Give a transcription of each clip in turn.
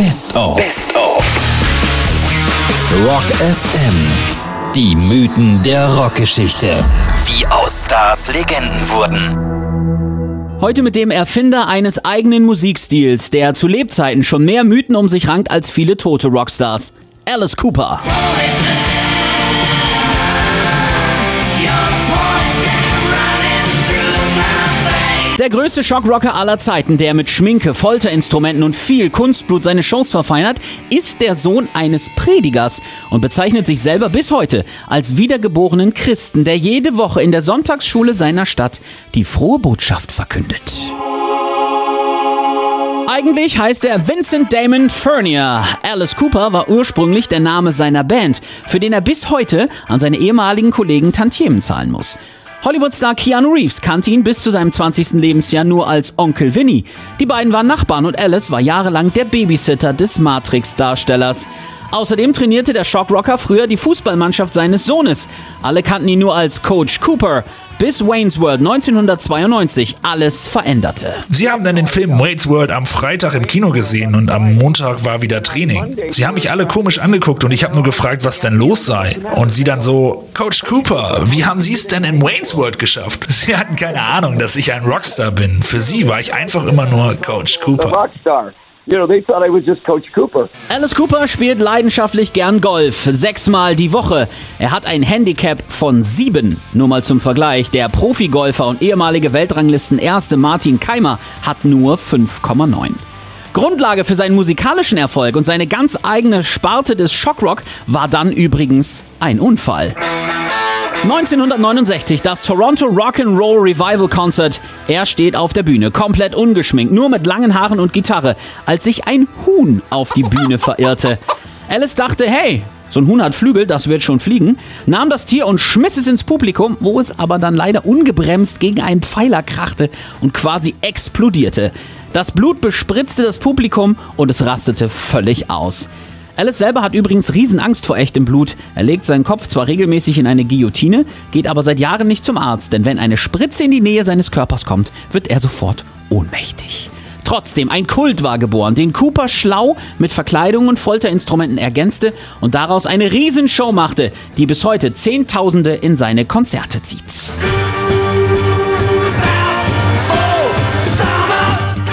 Best of. Best of. Rock FM. Die Mythen der Rockgeschichte. Wie aus Stars Legenden wurden. Heute mit dem Erfinder eines eigenen Musikstils, der zu Lebzeiten schon mehr Mythen um sich rankt als viele tote Rockstars. Alice Cooper. Der größte Shockrocker aller Zeiten, der mit Schminke, Folterinstrumenten und viel Kunstblut seine Shows verfeinert, ist der Sohn eines Predigers und bezeichnet sich selber bis heute als wiedergeborenen Christen, der jede Woche in der Sonntagsschule seiner Stadt die frohe Botschaft verkündet. Eigentlich heißt er Vincent Damon Furnier. Alice Cooper war ursprünglich der Name seiner Band, für den er bis heute an seine ehemaligen Kollegen Tantiemen zahlen muss. Hollywood-Star Keanu Reeves kannte ihn bis zu seinem 20. Lebensjahr nur als Onkel Vinny. Die beiden waren Nachbarn und Alice war jahrelang der Babysitter des Matrix-Darstellers. Außerdem trainierte der Shockrocker früher die Fußballmannschaft seines Sohnes. Alle kannten ihn nur als Coach Cooper bis Wayne's World 1992 alles veränderte. Sie haben dann den Film Wayne's World am Freitag im Kino gesehen und am Montag war wieder Training. Sie haben mich alle komisch angeguckt und ich habe nur gefragt, was denn los sei. Und sie dann so, Coach Cooper, wie haben Sie es denn in Wayne's World geschafft? Sie hatten keine Ahnung, dass ich ein Rockstar bin. Für sie war ich einfach immer nur Coach Cooper. You know, they thought I was just Coach Cooper. Alice Cooper spielt leidenschaftlich gern Golf, sechsmal die Woche. Er hat ein Handicap von sieben. Nur mal zum Vergleich, der Profigolfer und ehemalige Weltranglisten-Erste Martin Keimer hat nur 5,9. Grundlage für seinen musikalischen Erfolg und seine ganz eigene Sparte des Shockrock war dann übrigens ein Unfall. 1969 das Toronto Rock'n'Roll Revival Concert. Er steht auf der Bühne, komplett ungeschminkt, nur mit langen Haaren und Gitarre, als sich ein Huhn auf die Bühne verirrte. Alice dachte, hey, so ein Huhn hat Flügel, das wird schon fliegen, nahm das Tier und schmiss es ins Publikum, wo es aber dann leider ungebremst gegen einen Pfeiler krachte und quasi explodierte. Das Blut bespritzte das Publikum und es rastete völlig aus. Alice selber hat übrigens Riesenangst vor echtem Blut. Er legt seinen Kopf zwar regelmäßig in eine Guillotine, geht aber seit Jahren nicht zum Arzt, denn wenn eine Spritze in die Nähe seines Körpers kommt, wird er sofort ohnmächtig. Trotzdem, ein Kult war geboren, den Cooper schlau mit Verkleidungen und Folterinstrumenten ergänzte und daraus eine Riesenshow machte, die bis heute Zehntausende in seine Konzerte zieht.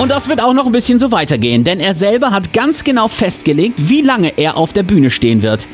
Und das wird auch noch ein bisschen so weitergehen, denn er selber hat ganz genau festgelegt, wie lange er auf der Bühne stehen wird.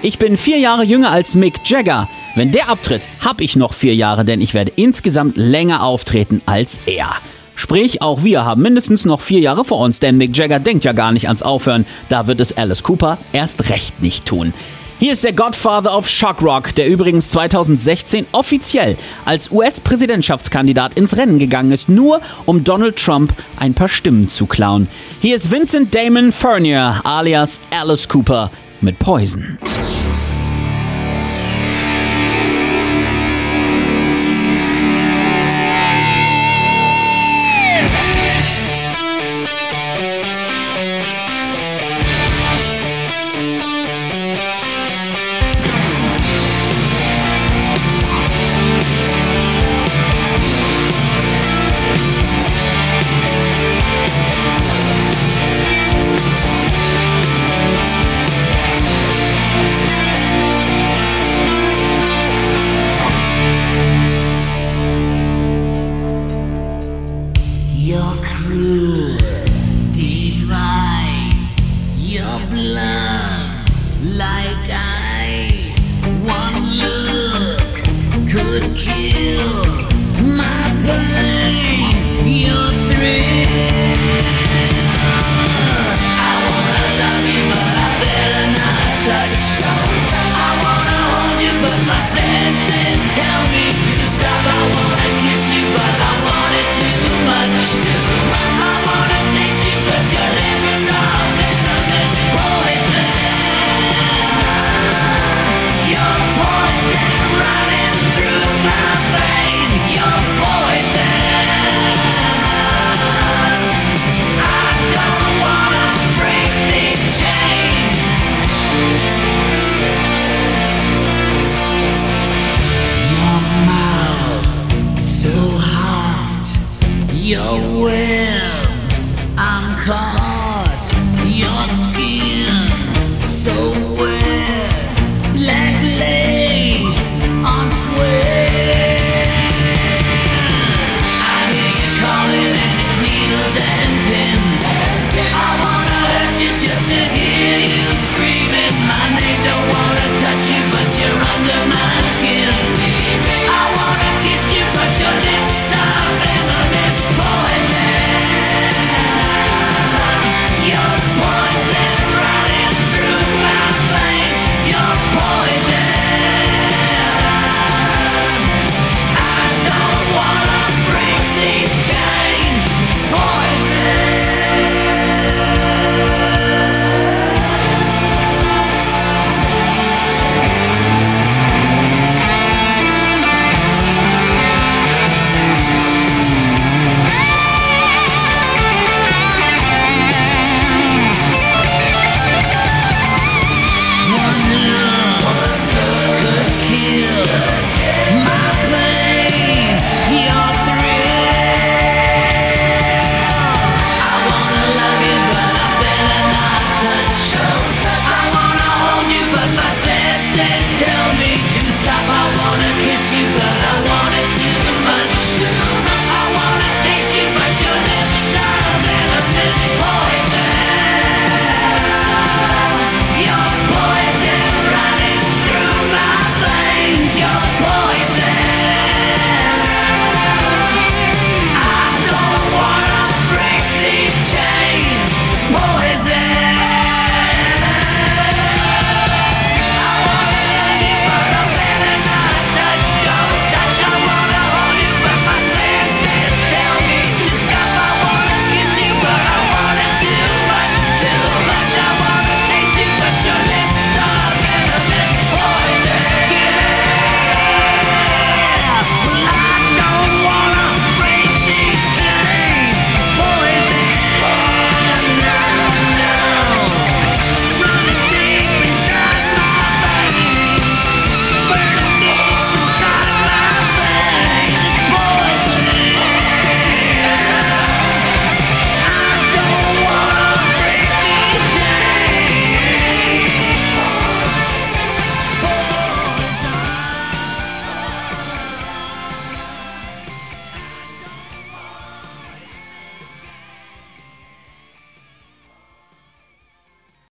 Ich bin vier Jahre jünger als Mick Jagger. Wenn der abtritt, hab ich noch vier Jahre, denn ich werde insgesamt länger auftreten als er. Sprich, auch wir haben mindestens noch vier Jahre vor uns, denn Mick Jagger denkt ja gar nicht ans Aufhören. Da wird es Alice Cooper erst recht nicht tun. Hier ist der Godfather of Shock Rock, der übrigens 2016 offiziell als US-Präsidentschaftskandidat ins Rennen gegangen ist, nur um Donald Trump ein paar Stimmen zu klauen. Hier ist Vincent Damon Furnier alias Alice Cooper mit Poison. cruel device. Your like. One look could kill. wind.